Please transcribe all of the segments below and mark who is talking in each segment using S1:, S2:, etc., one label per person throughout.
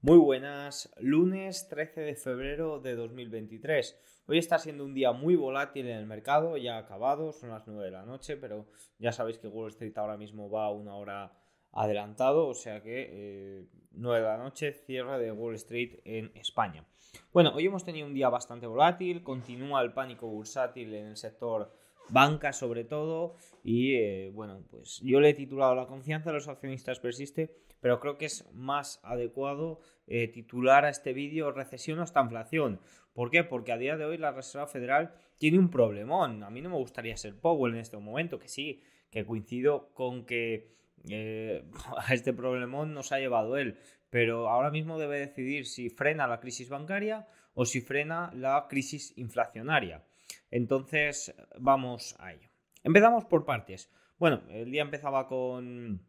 S1: Muy buenas, lunes 13 de febrero de 2023. Hoy está siendo un día muy volátil en el mercado, ya ha acabado, son las 9 de la noche, pero ya sabéis que Wall Street ahora mismo va a una hora adelantado, o sea que 9 eh, de la noche, cierre de Wall Street en España. Bueno, hoy hemos tenido un día bastante volátil, continúa el pánico bursátil en el sector banca sobre todo y eh, bueno, pues yo le he titulado La confianza de los accionistas persiste pero creo que es más adecuado eh, titular a este vídeo recesión o esta inflación. ¿Por qué? Porque a día de hoy la Reserva Federal tiene un problemón. A mí no me gustaría ser Powell en este momento, que sí, que coincido con que eh, a este problemón nos ha llevado él. Pero ahora mismo debe decidir si frena la crisis bancaria o si frena la crisis inflacionaria. Entonces, vamos a ello. Empezamos por partes. Bueno, el día empezaba con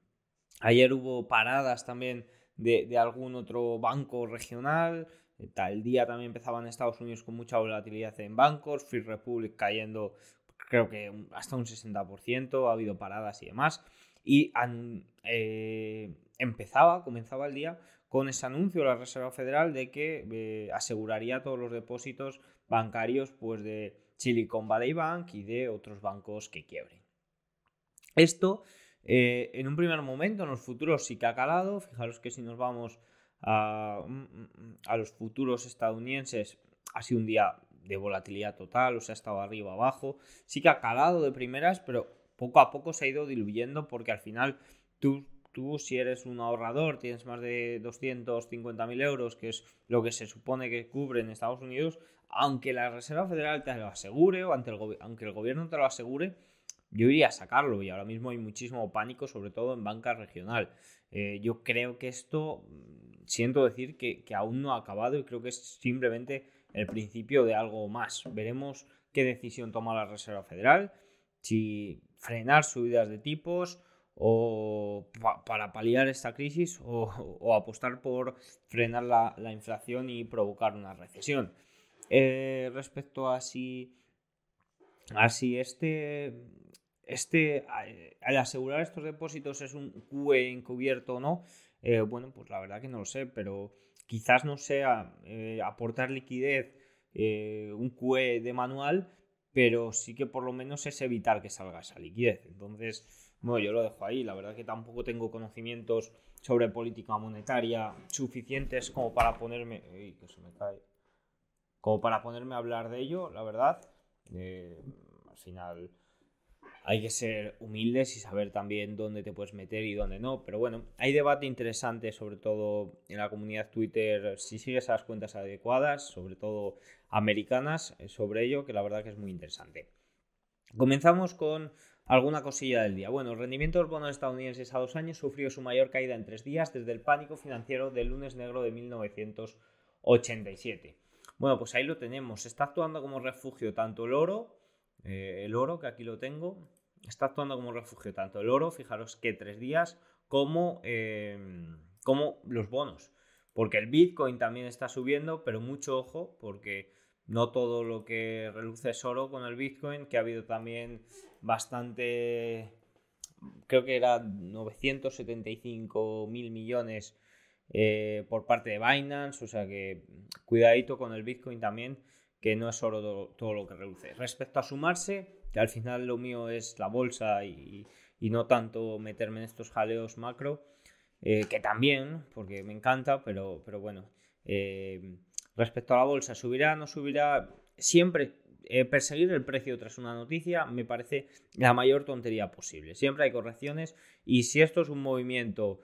S1: Ayer hubo paradas también de, algún otro banco regional. El día también empezaba en Estados Unidos con mucha volatilidad en bancos. Free Republic cayendo creo que hasta un 60%. Ha habido paradas y demás. Y eh, empezaba, comenzaba el día con ese anuncio de la Reserva Federal de que eh, aseguraría todos los depósitos bancarios pues, de Silicon Valley Bank y de otros bancos que quiebren. Esto eh, en un primer momento, en los futuros sí que ha calado. Fijaros que si nos vamos a, los futuros estadounidenses, ha sido un día de volatilidad total, o sea, ha estado arriba abajo. Sí que ha calado de primeras, pero poco a poco se ha ido diluyendo porque al final tú, tú si eres un ahorrador, tienes más de 250.000 euros, que es lo que se supone que cubre en Estados Unidos, aunque la Reserva Federal te lo asegure o ante el aunque el gobierno te lo asegure, yo iría a sacarlo y ahora mismo hay muchísimo pánico, sobre todo en banca regional. Eh, yo creo que esto, mm, siento decir que, aún no ha acabado y creo que es simplemente el principio de algo más. Veremos qué decisión toma la Reserva Federal, si frenar subidas de tipos o para paliar esta crisis o, apostar por frenar la, inflación y provocar una recesión. Eh, respecto a si, a si este este, al asegurar estos depósitos es un QE encubierto o no, eh, bueno, pues la verdad que no lo sé, pero quizás no sea eh, aportar liquidez eh, un QE de manual, pero sí que por lo menos es evitar que salga esa liquidez. Entonces, bueno, yo lo dejo ahí. La verdad que tampoco tengo conocimientos sobre política monetaria suficientes como para ponerme. que se me cae. Como para ponerme a hablar de ello, la verdad. al final hay que ser humildes y saber también dónde te puedes meter y dónde no. Pero bueno, hay debate interesante, sobre todo en la comunidad Twitter, si sigues a las cuentas adecuadas, sobre todo americanas, eh, sobre ello, que la verdad que es muy interesante. Comenzamos con alguna cosilla del día. Bueno, el rendimiento del bono estadounidenses a dos años sufrió su mayor caída en tres días desde el pánico financiero del lunes negro de 1987. Bueno, pues ahí lo tenemos. Está actuando como refugio tanto el oro, eh, el oro, que aquí lo tengo, está actuando como refugio tanto el oro, fijaros que tres días, como, em, como los bonos. Porque el Bitcoin también está subiendo, pero mucho ojo, porque no todo lo que reluce es oro con el Bitcoin, que ha habido también bastante, creo que era 975 mil millones eh, por parte de Binance, o sea que cuidadito con el Bitcoin también, que no es oro todo lo que reluce. Respecto a sumarse, al final lo mío es la bolsa y, no tanto meterme en estos jaleos macro, eh, que también, porque me encanta, pero, bueno, eh, respecto a la bolsa, subirá, no subirá, siempre perseguir el precio tras una noticia me parece la mayor tontería posible. Siempre hay correcciones y si esto es un movimiento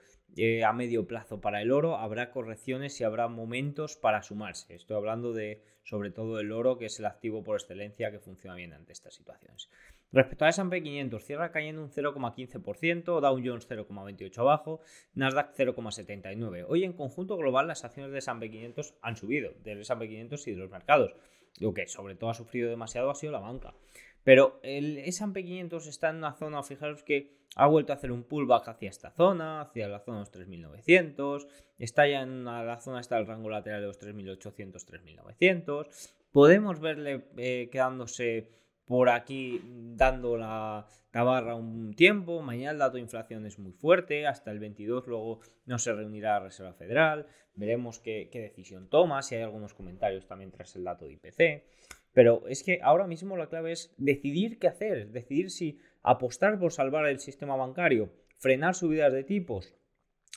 S1: a medio plazo para el oro, habrá correcciones y habrá momentos para sumarse. Estoy hablando de sobre todo el oro, que es el activo por excelencia que funciona bien ante estas situaciones. Respecto a S&P 500, cierra cayendo un 0,15%, Dow Jones 0,28 abajo, Nasdaq 0,79. Hoy en conjunto global las acciones de S&P 500 han subido, del S&P 500 y de los mercados. Lo que sobre todo ha sufrido demasiado ha sido la banca. Pero el S&P 500 está en una zona, fijaros que ha vuelto a hacer un pullback hacia esta zona, hacia la zona de los 3900, está ya en la zona, está el rango lateral de los 3800, 3900. Podemos verle eh, quedándose por aquí dando la, barra un tiempo. Mañana el dato de inflación es muy fuerte, hasta el 22 luego no se reunirá la Reserva Federal. Veremos qué, qué decisión toma, si hay algunos comentarios también tras el dato de IPC. Pero es que ahora mismo la clave es decidir qué hacer, decidir si apostar por salvar el sistema bancario, frenar subidas de tipos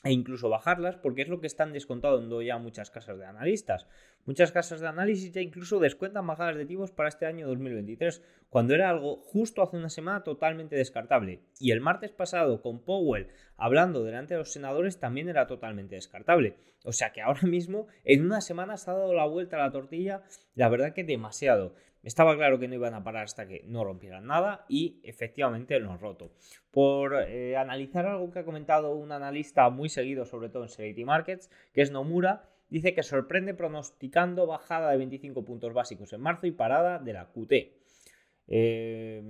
S1: e incluso bajarlas, porque es lo que están descontando ya muchas casas de analistas. Muchas casas de análisis ya incluso descuentan bajadas de tipos para este año 2023, cuando era algo justo hace una semana totalmente descartable. Y el martes pasado, con Powell hablando delante de los senadores, también era totalmente descartable. O sea que ahora mismo, en una semana se ha dado la vuelta a la tortilla, la verdad que demasiado. Estaba claro que no iban a parar hasta que no rompieran nada y efectivamente lo han roto. Por eh, analizar algo que ha comentado un analista muy seguido, sobre todo en Celebrity Markets, que es Nomura, dice que sorprende pronosticando bajada de 25 puntos básicos en marzo y parada de la QT. Eh,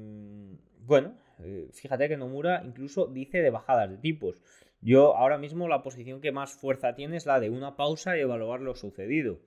S1: bueno, eh, fíjate que Nomura incluso dice de bajadas de tipos. Yo ahora mismo la posición que más fuerza tiene es la de una pausa y evaluar lo sucedido.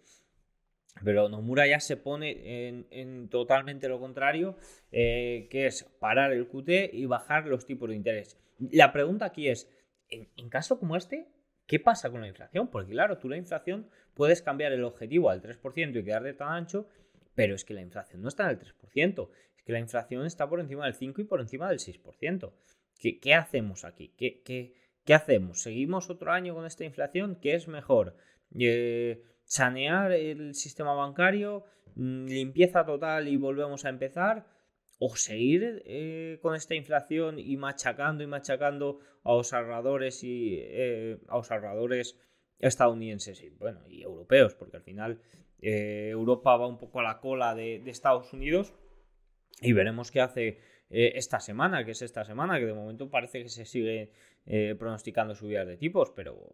S1: Pero Nomura ya se pone en, totalmente lo contrario, eh, que es parar el QT y bajar los tipos de interés. La pregunta aquí es, en, caso como este, ¿qué pasa con la inflación? Porque claro, tú la inflación puedes cambiar el objetivo al 3% y quedarte tan ancho, pero es que la inflación no está en el 3%, es que la inflación está por encima del 5 y por encima del 6%. ¿Qué, qué hacemos aquí? ¿Qué, qué, qué hacemos? ¿Seguimos otro año con esta inflación? ¿Qué es mejor? Eh, sanear el sistema bancario, mm, limpieza total y volvemos a empezar, o seguir eh, con esta inflación y machacando y machacando a los ahorradores y eh, a los ahorradores estadounidenses y bueno y europeos, porque al final eh, Europa va un poco a la cola de, de Estados Unidos y veremos qué hace esta semana, que es esta semana, que de momento parece que se sigue pronosticando subidas de tipos, pero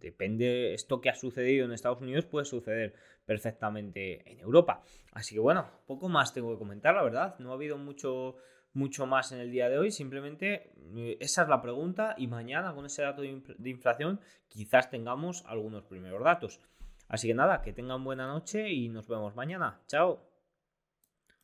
S1: depende, esto que ha sucedido en Estados Unidos puede suceder perfectamente en Europa. Así que bueno, poco más tengo que comentar, la verdad. No ha habido mucho, mucho más en el día de hoy. Simplemente eh, esa es la pregunta y mañana con ese dato de inflación quizás tengamos algunos primeros datos. Así que nada, que tengan buena noche y nos vemos mañana. Chao.